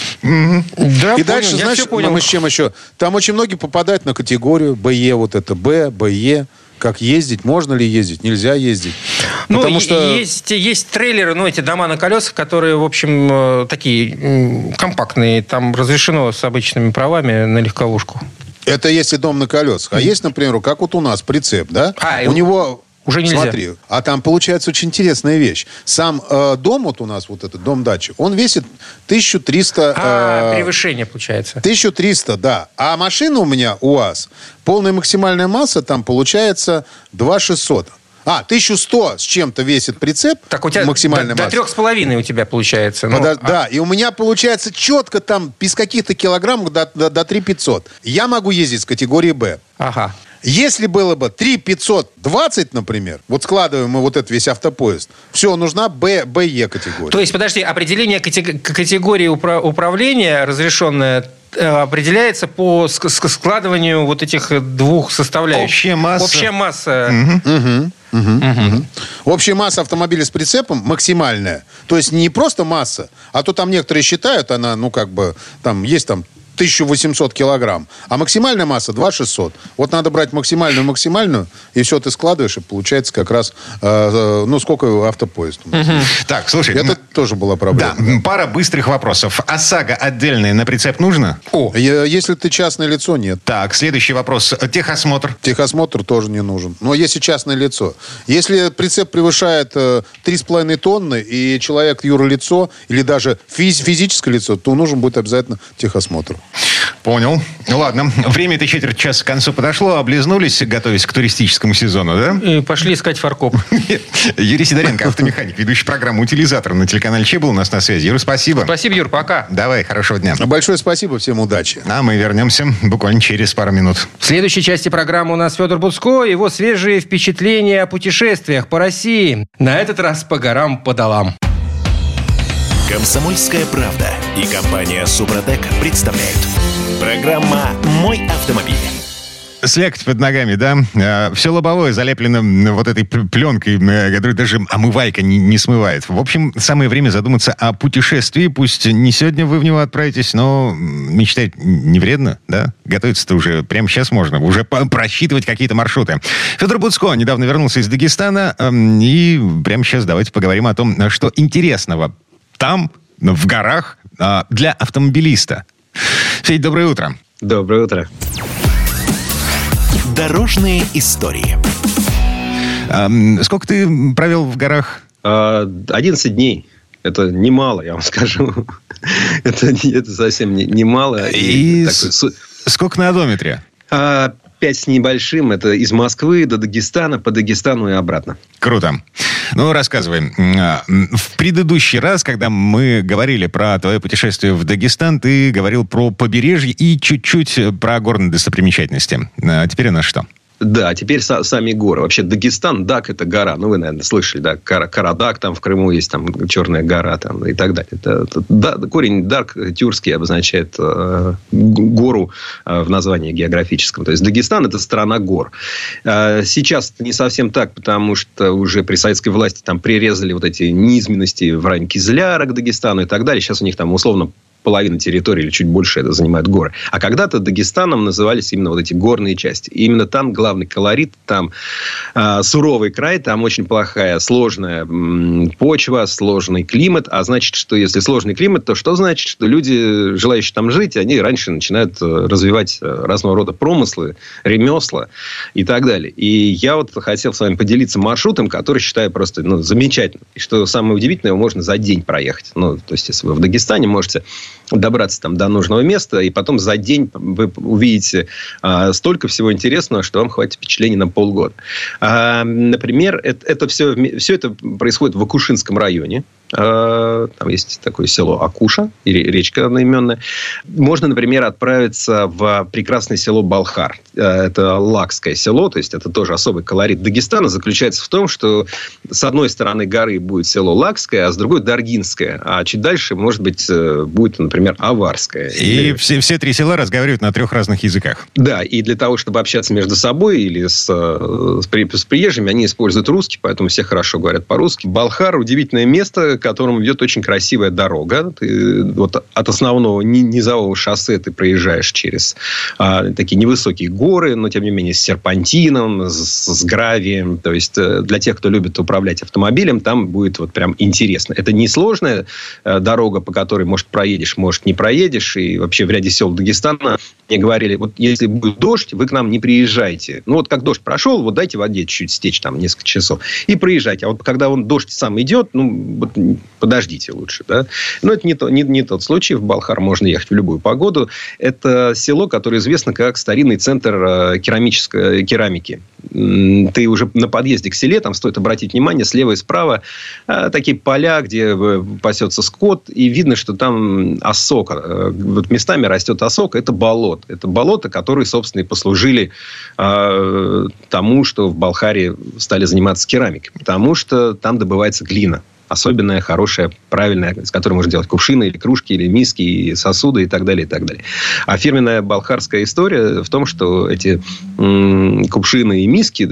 C: Да,
E: И дальше,
C: я
E: знаешь,
C: понял.
E: ну, мы с чем еще? Там очень многие попадают на категорию БЕ, вот это Б, БЕ. Как ездить, можно ли ездить, нельзя ездить.
C: Ну,
E: Потому
C: и-
E: что...
C: есть, есть трейлеры, ну, эти дома на колесах, которые, в общем, э, такие компактные. Там разрешено с обычными правами на легковушку.
E: Это если дом на колесах. А есть, например, как вот у нас прицеп, да?
C: А,
E: у него...
C: уже нельзя.
E: Смотри, а там получается очень интересная вещь. Сам э, дом вот у нас, вот этот дом дачи, он весит 1300...
C: А,
E: э,
C: превышение получается.
E: 1300, да. А машина у меня, УАЗ, полная максимальная масса там получается 2600. А, 1100 с чем-то весит прицеп,
C: Так у тебя
E: максимальная
C: до, до
E: масса.
C: трех с половиной у тебя получается. Ну,
E: Подо-
C: а-
E: Да, и у меня получается четко там без каких-то килограммов до, до, до 3500. Я могу ездить с категории «Б».
C: Ага.
E: Если было бы 3520, например, вот складываем мы вот этот весь автопоезд, все, нужна Б, БЕ категория.
C: То есть, подожди, определение категории упра- управления разрешенное определяется по ск- ск- складыванию вот этих э, двух составляющих.
B: Общая масса.
C: Общая масса.
E: Общая масса автомобиля с прицепом максимальная. То есть не просто масса, а то там некоторые считают, она, ну, как бы, там есть там 1800 килограмм, а максимальная масса 2600. Вот надо брать максимальную, максимальную, и все ты складываешь, и получается как раз, э, э, ну, сколько автопоезд. у нас.
B: Так, слушай,
E: Это
B: м,
E: тоже была
B: да,
E: проблема.
B: м, пара быстрых вопросов. ОСАГО отдельная на прицеп нужно?
C: О,
E: Если ты частное лицо, нет.
B: Так, следующий вопрос. Техосмотр.
E: Техосмотр тоже не нужен. Но если частное лицо. Если прицеп превышает э, 3,5 тонны, и человек юрлицо, или даже физ- физическое лицо, то нужен будет обязательно техосмотр.
B: Понял. Ну ладно, время-то четверть часа к концу подошло. Облизнулись, готовясь к туристическому сезону, да?
C: и пошли искать фаркоп.
B: Юрий Сидоренко, автомеханик, ведущий программу «Утилизатор» на телеканале Че был у нас на связи. Юра, спасибо.
C: Спасибо, Юр, пока.
B: Давай, хорошего дня.
E: Большое спасибо, всем удачи.
B: А мы вернемся буквально через пару минут.
C: В следующей части программы у нас Федор Буцко, его свежие впечатления о путешествиях по России. На этот раз по горам, по долам.
A: Комсомольская правда и компания Супротек представляют. Программа «Мой автомобиль».
B: Слякоть под ногами, да? все лобовое залеплено вот этой пленкой, м, которую даже омывайка не, не смывает. В общем, самое время задуматься о путешествии. Пусть не сегодня вы в него отправитесь, но мечтать не вредно, да? Готовиться-то уже прямо сейчас можно. Уже просчитывать какие-то маршруты. Федор Буцко недавно вернулся из Дагестана. эм, И прямо сейчас давайте поговорим о том, что интересного там, в горах, а, для автомобилиста. Федь, доброе утро.
F: Доброе утро.
A: Дорожные истории.
B: Сколько ты провел в горах?
F: А, 11 дней. Это немало, я вам скажу. Это, не- это совсем не- немало.
B: И
F: такой
B: с-
F: су-
B: Сколько на одометре?
F: а, пять с небольшим. Это из Москвы до Дагестана, по Дагестану и обратно.
B: Круто. Ну, рассказывай. В предыдущий раз, когда мы говорили про твое путешествие в Дагестан, ты говорил про побережье и чуть-чуть про горные достопримечательности. А теперь у нас что?
F: Да, теперь са- сами горы. Вообще Дагестан, Дак – это гора. Ну, вы, наверное, слышали, да, Кар- Карадак, там в Крыму есть там Черная гора там, и так далее. Это, это, да, корень Дарк тюркский обозначает э, гору э, в названии географическом. То есть Дагестан – это страна гор. Э, сейчас это не совсем так, потому что уже при советской власти там прирезали вот эти низменности в районе Кизляра к Дагестану и так далее. Сейчас у них там условно половина территории или чуть больше это занимают горы. А когда-то Дагестаном назывались именно вот эти горные части. И именно там главный колорит, там э, суровый край, там очень плохая, сложная м, почва, сложный климат. А значит, что если сложный климат, то что значит? Что люди, желающие там жить, они раньше начинают э, развивать э, разного рода промыслы, ремесла и так далее. И я вот хотел с вами поделиться маршрутом, который считаю просто ну, замечательным. И что самое удивительное, его можно за день проехать. Ну, то есть, если вы в Дагестане можете добраться там до нужного места, и потом за день вы увидите а, столько всего интересного, что вам хватит впечатлений на полгода. А, например, это, это все, все это происходит в Акушинском районе. А, там есть такое село Акуша, речка одноименная. Можно, например, отправиться в прекрасное село Балхар. А, это лакское село, то есть это тоже особый колорит Дагестана. Заключается в том, что с одной стороны горы будет село Лакское, а с другой Даргинское. А чуть дальше, может быть, э, будет, например, Аварское.
B: И или... все, все три села разговаривают на трех разных языках.
F: Да, и для того, чтобы общаться между собой или с, э, с, при, с приезжими, они используют русский, поэтому все хорошо говорят по-русски. Балхар – удивительное место, к которому ведет очень красивая дорога. Ты, вот от основного низового шоссе ты проезжаешь через а, такие невысокие горы, но тем не менее с серпантином, с, с гравием. То есть э, для тех, кто любит управлять автомобилем, там будет вот прям интересно. Это не сложная э, дорога, по которой, может, проедешь, может, не проедешь. И вообще в ряде сел Дагестана мне говорили, вот если будет дождь, вы к нам не приезжайте. Ну, вот как дождь прошел, вот дайте воде чуть-чуть стечь там несколько часов и проезжайте. А вот когда он дождь сам идет, ну, вот подождите лучше, да. Но это не, то, не, не тот случай. В Балхар можно ехать в любую погоду. Это село, которое известно как старинный центр э, керамической керамики. Ты уже на подъезде к селе, там стоит обратить внимание, слева и справа э, такие поля, где э, пасется скот, и видно, что там осока. Вот местами растет осока, это болото. Это болото, которые, собственно, и послужили тому, что в Балхаре стали заниматься керамикой. Потому что там добывается глина особенная, хорошая, правильная, с которой можно делать кувшины, или кружки, или миски, и сосуды и так далее, и так далее. А фирменная балхарская история в том, что эти кувшины и миски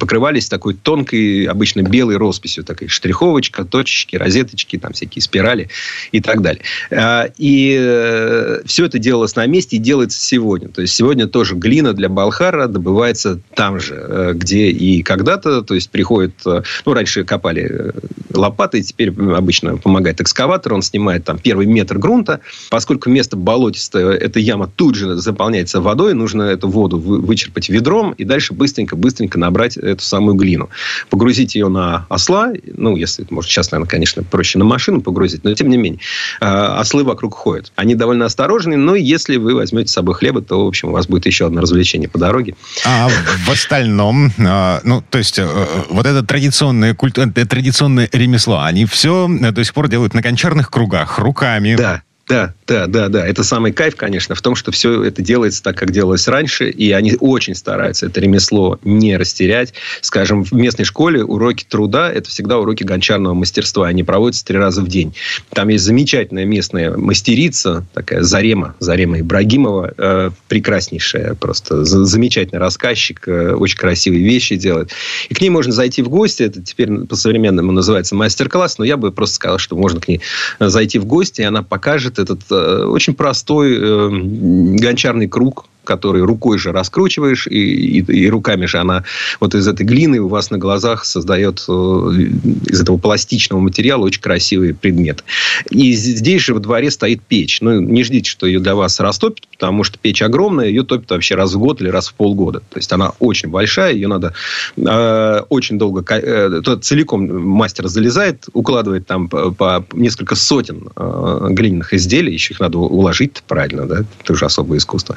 F: покрывались такой тонкой, обычно белой росписью, такой штриховочка, точечки, розеточки, там всякие спирали и так далее. А, и э, все это делалось на месте и делается сегодня. То есть сегодня тоже глина для Балхара добывается там же, э, где и когда-то, то есть приходит, э, ну, раньше копали лопаты, и теперь обычно помогает экскаватор, он снимает там первый метр грунта. Поскольку место болотистое, эта яма тут же заполняется водой, нужно эту воду вычерпать ведром и дальше быстренько-быстренько набрать эту самую глину. Погрузить ее на осла, ну, если, может, сейчас, наверное, конечно, проще на машину погрузить, но тем не менее, а, ослы вокруг ходят. Они довольно осторожны, но если вы возьмете с собой хлеба, то, в общем, у вас будет еще одно развлечение по дороге.
B: А в остальном, а, ну, то есть, э, э, вот это традиционное, э, традиционное ремесло, они все до сих пор делают на гончарных кругах, руками.
F: Да, да, да, да, да. Это самый кайф, конечно, в том, что все это делается так, как делалось раньше, и они очень стараются это ремесло не растерять. Скажем, в местной школе уроки труда – это всегда уроки гончарного мастерства. Они проводятся три раза в день. Там есть замечательная местная мастерица, такая Зарема, Зарема Ибрагимова, э, прекраснейшая, просто замечательный рассказчик, э, очень красивые вещи делает. И к ней можно зайти в гости, это теперь по-современному называется мастер-класс, но я бы просто сказал, что можно к ней зайти в гости, и она покажет этот э, очень простой э, гончарный круг, который рукой же раскручиваешь, и, и, и руками же она вот из этой глины у вас на глазах создает э, из этого пластичного материала очень красивый предмет. И здесь же во дворе стоит печь. Ну, не ждите, что ее для вас растопят, потому что печь огромная, ее топят вообще раз в год или раз в полгода. То есть, она очень большая, ее надо э, очень долго... Э, целиком мастер залезает, укладывает там по, по несколько сотен э, глиняных изделий, еще их надо уложить правильно, да, это уже особое искусство.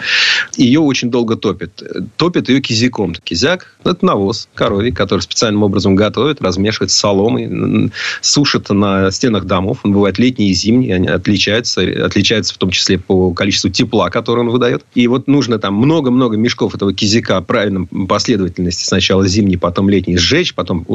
F: Ее очень долго топят. Топят ее кизиком. Кизяк – это навоз коровий, который специальным образом готовят, размешивают с соломой, сушат на стенах домов. Он бывает летний и зимний. Они отличаются, отличаются в том числе по количеству тепла, которое он выдает. И вот нужно там много-много мешков этого кизика в правильном последовательности. Сначала зимний, потом летний сжечь, потом,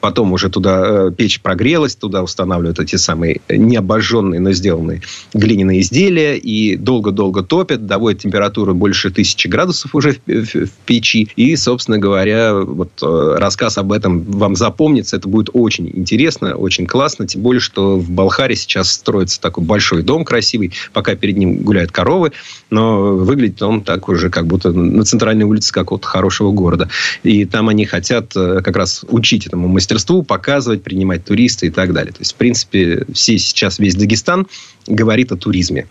F: потом уже туда э, печь прогрелась, туда устанавливают эти самые необожженные, но сделанные глиняные изделия и долго-долго топят, доводят температуру больше тысячи градусов уже в, в, в печи. И, собственно говоря, вот э, рассказ об этом вам запомнится. Это будет очень интересно, очень классно. Тем более, что в Балхаре сейчас строится такой большой дом красивый, пока перед ним гуляют коровы, но выглядит он так уже как будто на центральной улице какого-то хорошего города. И там они хотят э, как раз учить этому мастерству, показывать, принимать туристы и так далее. То есть, в принципе, все сейчас, весь Дагестан говорит о туризме.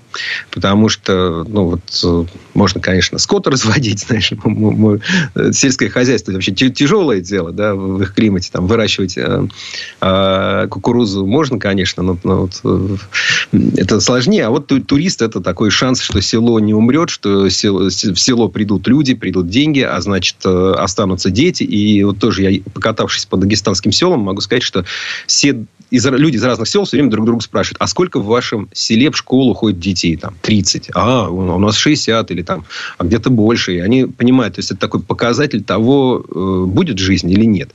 F: Потому что, ну, вот, э, можно, конечно, скот разводить, знаешь, э, сельское хозяйство вообще тяжелое дело, да, в их климате, там, выращивать э, э, кукурузу можно, конечно, но, но вот, э, это сложнее, а вот турист это такой шанс, что село не умрет, что село, в село придут люди, придут деньги, а значит, э, останутся дети, и вот тоже я, покатавшись по дагестанским селам, могу сказать, что все из, люди из разных сел все время друг друга спрашивают, а сколько в вашем селе в школу ходит детей? Там 30. А, у нас 60 или там, а где-то больше. И они понимают, то есть это такой показатель того, э, будет жизнь или нет.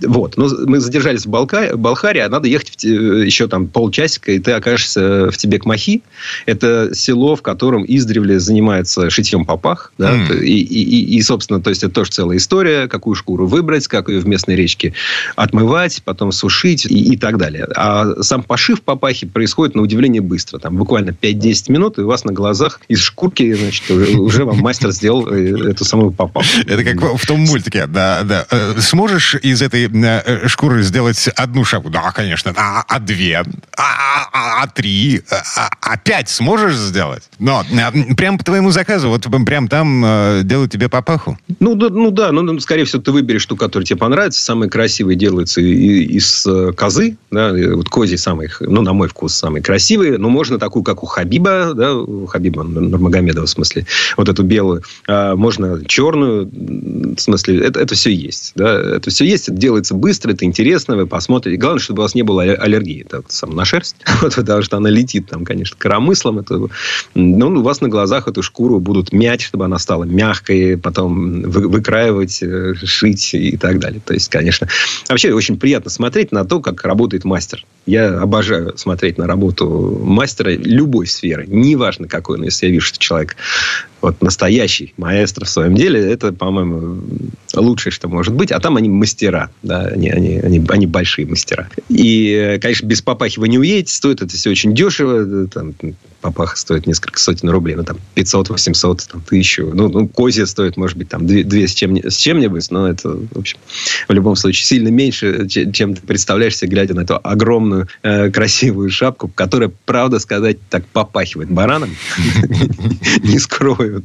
F: Вот. Но мы задержались в Балка... Балхаре, а надо ехать в... еще там полчасика, и ты окажешься в Тебек-Махи. Это село, в котором издревле занимается шитьем попах. Да? Mm. И, и, и, собственно, то есть это тоже целая история, какую шкуру выбрать, как ее в местной речке отмывать, потом сушить и, и так далее далее. А сам пошив папахи происходит на удивление быстро. Там буквально 5-10 минут, и у вас на глазах из шкурки, значит, уже, вам мастер сделал э, эту самую папаху.
B: Это как в том мультике, да, да. Э, сможешь из этой э, шкуры сделать одну шапку? Да, конечно. А, а две? А, а, а три? А, а пять сможешь сделать? Но прям по твоему заказу, вот прям там делают тебе папаху?
F: Ну, да, ну да, ну, скорее всего, ты выберешь ту, которая тебе понравится. Самые красивые делаются из козы, да, вот кози самый, ну, на мой вкус, самые красивые, но можно такую, как у Хабиба, да, у Хабиба Нурмагомедова, в смысле, вот эту белую, а можно черную, в смысле, это, это все есть, да, это все есть, это делается быстро, это интересно, вы посмотрите, главное, чтобы у вас не было аллергии, это сам на шерсть, вот, потому что она летит там, конечно, коромыслом, это, ну, у вас на глазах эту шкуру будут мять, чтобы она стала мягкой, потом вы, выкраивать, э, шить и так далее, то есть, конечно, вообще очень приятно смотреть на то, как работает мастер. Я обожаю смотреть на работу мастера любой сферы. Неважно, какой он, если я вижу, что человек вот настоящий маэстро в своем деле, это, по-моему, лучшее, что может быть. А там они мастера, да, они, они, они, они большие мастера. И, конечно, без папахи вы не уедете, стоит это все очень дешево, там, папаха стоит несколько сотен рублей, ну, там, 500, 800, там, тысячу. Ну, ну козья стоит, может быть, там, две, две с, чем, с чем-нибудь, но это, в общем, в любом случае, сильно меньше, чем ты представляешь себе, глядя на эту огромную э, красивую шапку, которая, правда сказать, так попахивает бараном. Не скрою.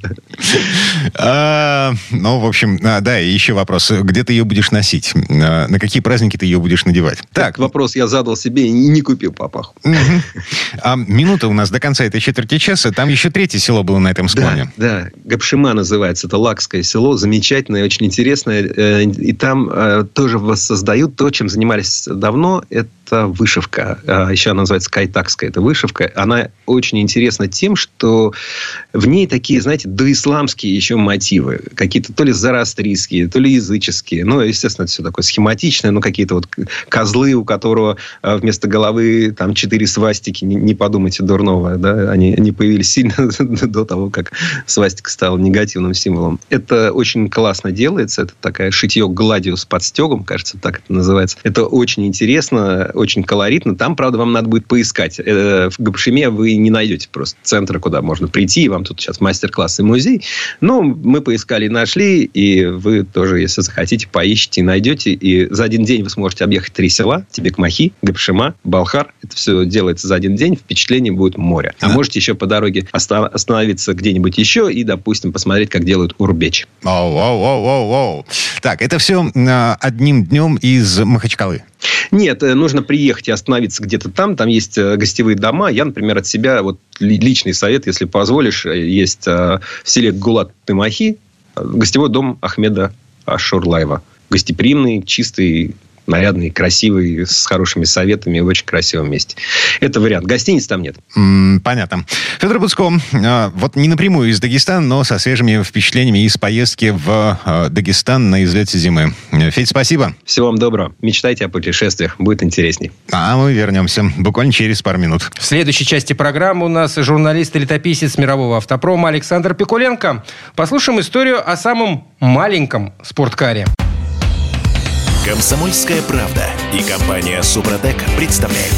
B: А, ну, в общем, а, да, и еще вопрос. Где ты ее будешь носить? А, на какие праздники ты ее будешь надевать?
F: Так. Вопрос я задал себе и не купил папаху.
B: Минута у нас до конца этой четверти часа. Там еще третье село было на этом склоне.
F: Да, да. Гапшима называется. Это лакское село. Замечательное, очень интересное. Э, и там э, тоже воссоздают то, чем занимались давно. Это это вышивка. А, еще она называется кайтакская. Это вышивка. Она очень интересна тем, что в ней такие, знаете, доисламские еще мотивы. Какие-то то ли зарастрийские, то ли языческие. Ну, естественно, это все такое схематичное. Ну, какие-то вот козлы, у которого а, вместо головы там четыре свастики. Не, не подумайте дурного. Да? Они, они появились сильно до того, как свастика стала негативным символом. Это очень классно делается. Это такая шитье гладью с подстегом, кажется, так это называется. Это очень интересно очень колоритно. Там, правда, вам надо будет поискать. Э, в Габшиме вы не найдете просто центра, куда можно прийти. Вам тут сейчас мастер-класс и музей. Но мы поискали и нашли. И вы тоже, если захотите, поищите и найдете. И за один день вы сможете объехать три села. Тебек-Махи, Габшима, Балхар. Это все делается за один день. Впечатление будет море. А, а можете еще по дороге остановиться где-нибудь еще и, допустим, посмотреть, как делают урбеч.
B: Оу, оу, оу, оу, оу. Так, это все одним днем из Махачкалы.
F: Нет, э, нужно приехать и остановиться где-то там. Там есть э, гостевые дома. Я, например, от себя, вот личный совет, если позволишь, э, есть в селе Гулат-Тымахи гостевой дом Ахмеда Ашурлаева. Гостеприимный, чистый, нарядный, красивый, с хорошими советами, в очень красивом месте. Это вариант. Гостиниц там нет.
B: понятно. Федор Буцко, а, вот не напрямую из Дагестана, но со свежими впечатлениями из поездки в а, Дагестан на излете зимы. Федь, спасибо.
F: Всего вам доброго. Мечтайте о путешествиях. Будет интересней.
B: А мы вернемся буквально через пару минут.
C: В следующей части программы у нас журналист и летописец мирового автопрома Александр Пикуленко. Послушаем историю о самом маленьком спорткаре.
A: Комсомольская правда и компания Супротек представляют.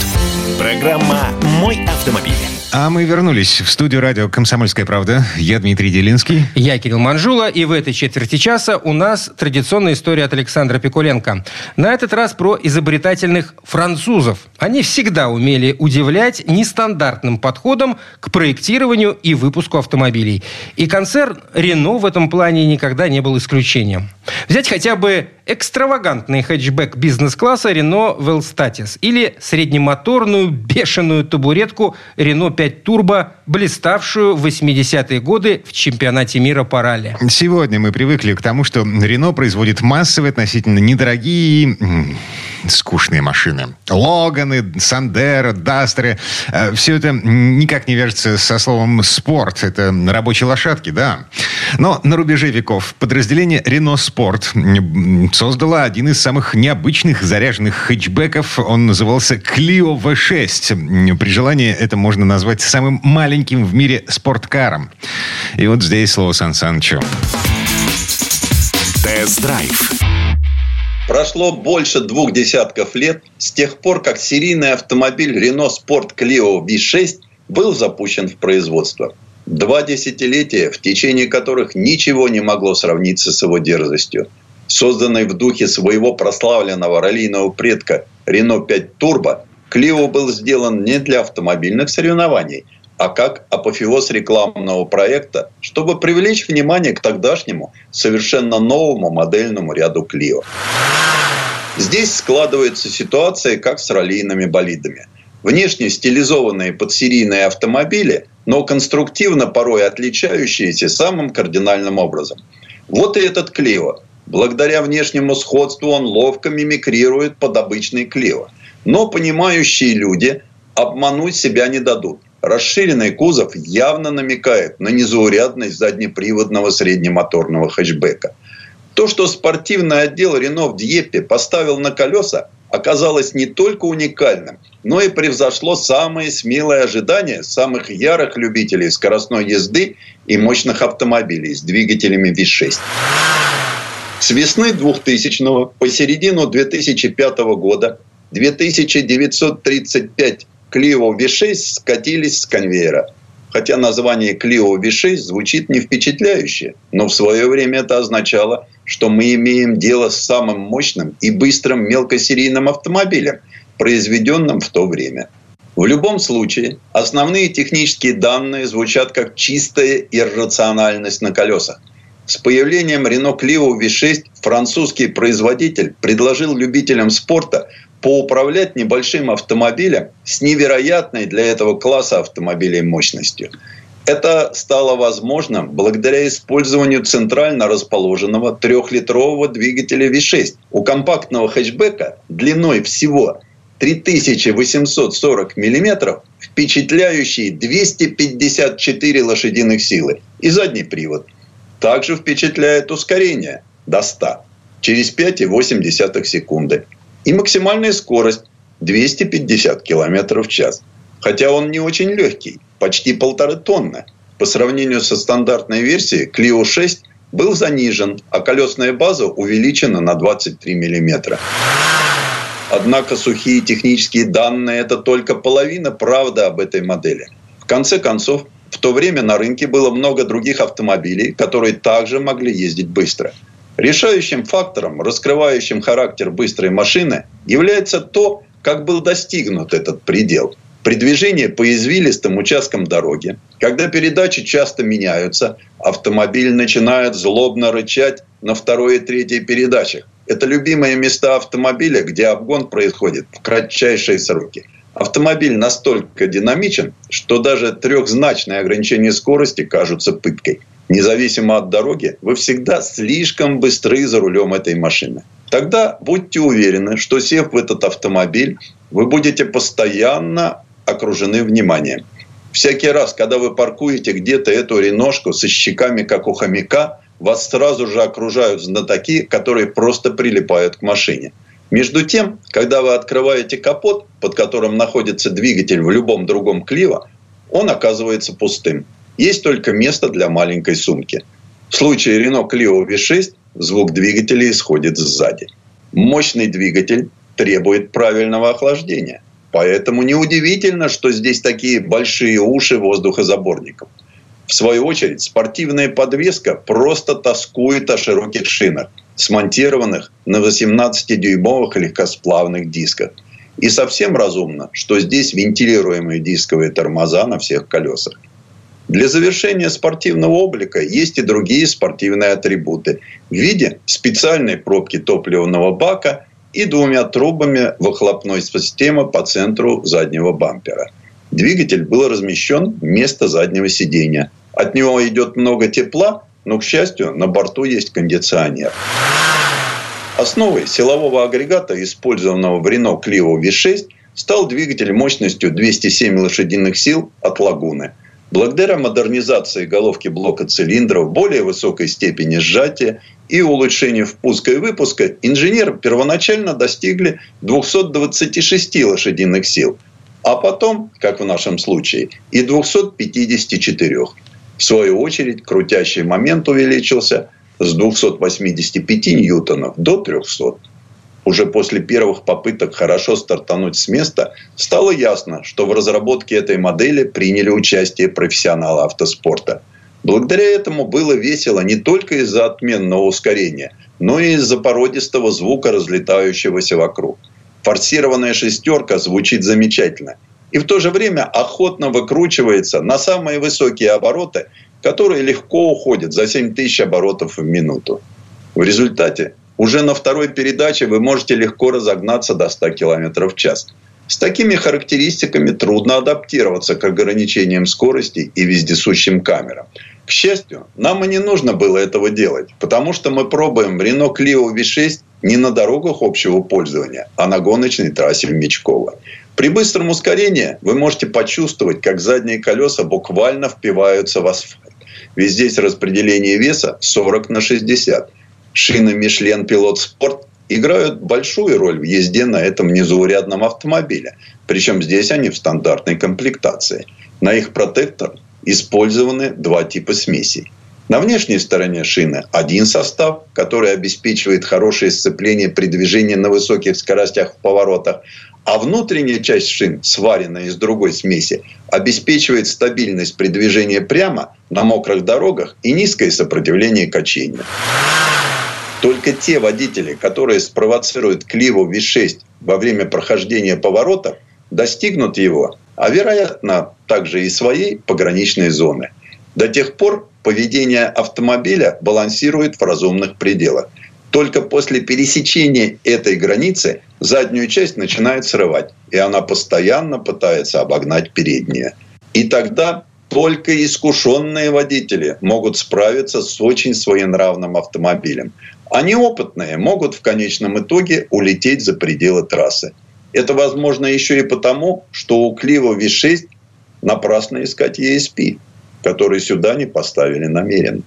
A: Программа «Мой автомобиль».
B: А мы вернулись в студию радио «Комсомольская правда». Я Дмитрий Делинский.
C: Я Кирилл Манжула. И в этой четверти часа у нас традиционная история от Александра Пикуленко. На этот раз про изобретательных французов. Они всегда умели удивлять нестандартным подходом к проектированию и выпуску автомобилей. И концерн «Рено» в этом плане никогда не был исключением. Взять хотя бы экстравагантный хэтчбэк бизнес-класса Renault Velstatis или среднемоторную бешеную табуретку Renault 5 Turbo, блиставшую в 80-е годы в чемпионате мира по ралли.
B: Сегодня мы привыкли к тому, что Renault производит массовые, относительно недорогие скучные машины. Логаны, Сандеры, Дастеры. Э, Все это никак не вяжется со словом «спорт». Это рабочие лошадки, да. Но на рубеже веков подразделение Renault Sport создало один из самых необычных заряженных хэтчбеков. Он назывался Clio V6. При желании это можно назвать самым маленьким в мире спорткаром. И вот здесь слово Сан Санычу.
A: Тест-драйв.
G: Прошло больше двух десятков лет с тех пор, как серийный автомобиль Renault Sport Clio V6 был запущен в производство. Два десятилетия, в течение которых ничего не могло сравниться с его дерзостью. Созданный в духе своего прославленного раллийного предка Renault 5 Turbo, Clio был сделан не для автомобильных соревнований, а как апофеоз рекламного проекта, чтобы привлечь внимание к тогдашнему совершенно новому модельному ряду Clio. Здесь складывается ситуация, как с раллийными болидами. Внешне стилизованные под серийные автомобили, но конструктивно порой отличающиеся самым кардинальным образом. Вот и этот Clio. Благодаря внешнему сходству он ловко мимикрирует под обычный Clio. Но понимающие люди обмануть себя не дадут. Расширенный кузов явно намекает на незаурядность заднеприводного среднемоторного хэтчбека. То, что спортивный отдел Рено в Дьеппе поставил на колеса, оказалось не только уникальным, но и превзошло самые смелые ожидания самых ярых любителей скоростной езды и мощных автомобилей с двигателями V6. С весны 2000 по середину 2005 года 2935 Clio V6 скатились с конвейера. Хотя название Clio V6 звучит не впечатляюще, но в свое время это означало, что мы имеем дело с самым мощным и быстрым мелкосерийным автомобилем, произведенным в то время. В любом случае, основные технические данные звучат как чистая иррациональность на колесах. С появлением Renault Clio V6 французский производитель предложил любителям спорта поуправлять небольшим автомобилем с невероятной для этого класса автомобилей мощностью. Это стало возможным благодаря использованию центрально расположенного трехлитрового двигателя V6. У компактного хэтчбека длиной всего 3840 мм впечатляющие 254 лошадиных силы и задний привод. Также впечатляет ускорение до 100 через 5,8 секунды и максимальная скорость 250 км в час. Хотя он не очень легкий, почти полторы тонны. По сравнению со стандартной версией, Clio 6 был занижен, а колесная база увеличена на 23 мм. Однако сухие технические данные – это только половина правды об этой модели. В конце концов, в то время на рынке было много других автомобилей, которые также могли ездить быстро – Решающим фактором, раскрывающим характер быстрой машины, является то, как был достигнут этот предел. При движении по извилистым участкам дороги, когда передачи часто меняются, автомобиль начинает злобно рычать на второй и третьей передачах. это любимые места автомобиля, где обгон происходит в кратчайшие сроки. Автомобиль настолько динамичен, что даже трехзначные ограничения скорости кажутся пыткой. Независимо от дороги, вы всегда слишком быстры за рулем этой машины. Тогда будьте уверены, что сев в этот автомобиль, вы будете постоянно окружены вниманием. Всякий раз, когда вы паркуете где-то эту реношку со щеками, как у хомяка, вас сразу же окружают знатоки, которые просто прилипают к машине. Между тем, когда вы открываете капот, под которым находится двигатель в любом другом Кливо, он оказывается пустым. Есть только место для маленькой сумки. В случае Renault Clio V6 звук двигателя исходит сзади. Мощный двигатель требует правильного охлаждения. Поэтому неудивительно, что здесь такие большие уши воздухозаборников. В свою очередь, спортивная подвеска просто тоскует о широких шинах, смонтированных на 18-дюймовых легкосплавных дисках. И совсем разумно, что здесь вентилируемые дисковые тормоза на всех колесах. Для завершения спортивного облика есть и другие спортивные атрибуты в виде специальной пробки топливного бака и двумя трубами выхлопной системы по центру заднего бампера. Двигатель был размещен вместо заднего сидения. От него идет много тепла, но, к счастью, на борту есть кондиционер. Основой силового агрегата, использованного в Renault Clio V6, стал двигатель мощностью 207 лошадиных сил от «Лагуны». Благодаря модернизации головки блока цилиндров, более высокой степени сжатия и улучшению впуска и выпуска, инженеры первоначально достигли 226 лошадиных сил, а потом, как в нашем случае, и 254. В свою очередь, крутящий момент увеличился с 285 ньютонов до 300 уже после первых попыток хорошо стартануть с места, стало ясно, что в разработке этой модели приняли участие профессионалы автоспорта. Благодаря этому было весело не только из-за отменного ускорения, но и из-за породистого звука, разлетающегося вокруг. Форсированная шестерка звучит замечательно. И в то же время охотно выкручивается на самые высокие обороты, которые легко уходят за 7 тысяч оборотов в минуту. В результате уже на второй передаче вы можете легко разогнаться до 100 км в час. С такими характеристиками трудно адаптироваться к ограничениям скорости и вездесущим камерам. К счастью, нам и не нужно было этого делать, потому что мы пробуем Renault Clio V6 не на дорогах общего пользования, а на гоночной трассе в Мечково. При быстром ускорении вы можете почувствовать, как задние колеса буквально впиваются в асфальт. Ведь здесь распределение веса 40 на 60 шины Мишлен Пилот Спорт играют большую роль в езде на этом незаурядном автомобиле. Причем здесь они в стандартной комплектации. На их протектор использованы два типа смесей. На внешней стороне шины один состав, который обеспечивает хорошее сцепление при движении на высоких скоростях в поворотах, а внутренняя часть шин, сваренная из другой смеси, обеспечивает стабильность при движении прямо на мокрых дорогах и низкое сопротивление качению. Только те водители, которые спровоцируют Кливу V6 во время прохождения поворота, достигнут его, а вероятно также и своей пограничной зоны. До тех пор поведение автомобиля балансирует в разумных пределах. Только после пересечения этой границы заднюю часть начинает срывать, и она постоянно пытается обогнать передние. И тогда только искушенные водители могут справиться с очень своенравным автомобилем. Они опытные, могут в конечном итоге улететь за пределы трассы. Это возможно еще и потому, что у Clio V6 напрасно искать ESP, который сюда не поставили намеренно.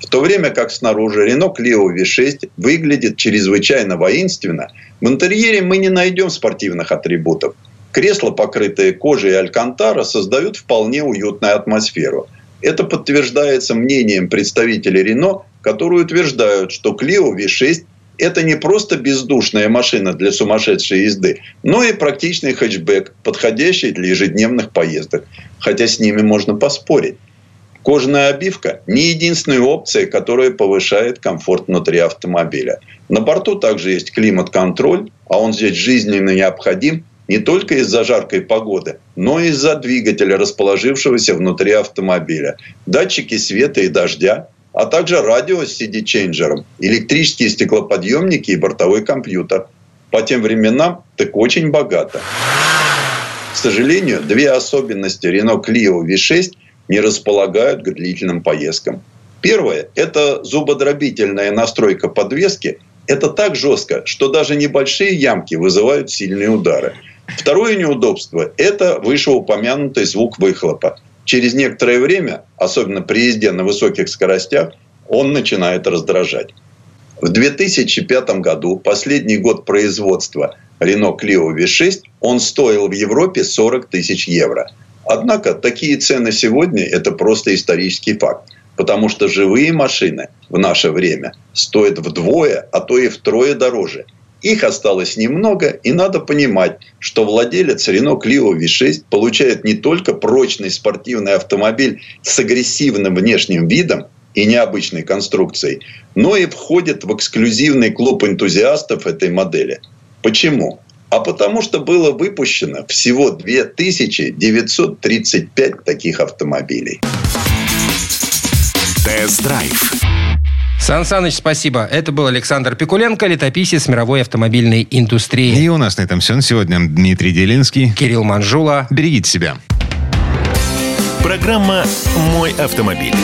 G: В то время как снаружи Renault Clio V6 выглядит чрезвычайно воинственно, в интерьере мы не найдем спортивных атрибутов. Кресла, покрытые кожей и алькантара, создают вполне уютную атмосферу. Это подтверждается мнением представителей Renault, которые утверждают, что Clio V6 это не просто бездушная машина для сумасшедшей езды, но и практичный хэтчбэк, подходящий для ежедневных поездок. Хотя с ними можно поспорить. Кожаная обивка – не единственная опция, которая повышает комфорт внутри автомобиля. На борту также есть климат-контроль, а он здесь жизненно необходим не только из-за жаркой погоды, но и из-за двигателя, расположившегося внутри автомобиля. Датчики света и дождя, а также радио с CD-чейнджером, электрические стеклоподъемники и бортовой компьютер. По тем временам так очень богато. К сожалению, две особенности Renault Clio V6 не располагают к длительным поездкам. Первое – это зубодробительная настройка подвески. Это так жестко, что даже небольшие ямки вызывают сильные удары. Второе неудобство – это вышеупомянутый звук выхлопа. Через некоторое время, особенно при езде на высоких скоростях, он начинает раздражать. В 2005 году, последний год производства Renault Clio V6, он стоил в Европе 40 тысяч евро. Однако такие цены сегодня – это просто исторический факт. Потому что живые машины в наше время стоят вдвое, а то и втрое дороже. Их осталось немного, и надо понимать, что владелец Renault Clio V6 получает не только прочный спортивный автомобиль с агрессивным внешним видом и необычной конструкцией, но и входит в эксклюзивный клуб энтузиастов этой модели. Почему? А потому что было выпущено всего 2935 таких автомобилей.
A: Тест-драйв.
C: Сан Саныч, спасибо. Это был Александр Пикуленко, летописец мировой автомобильной индустрии.
B: И у нас на этом все. Сегодня Дмитрий Делинский.
C: Кирилл Манжула.
B: Берегите себя.
A: Программа «Мой автомобиль».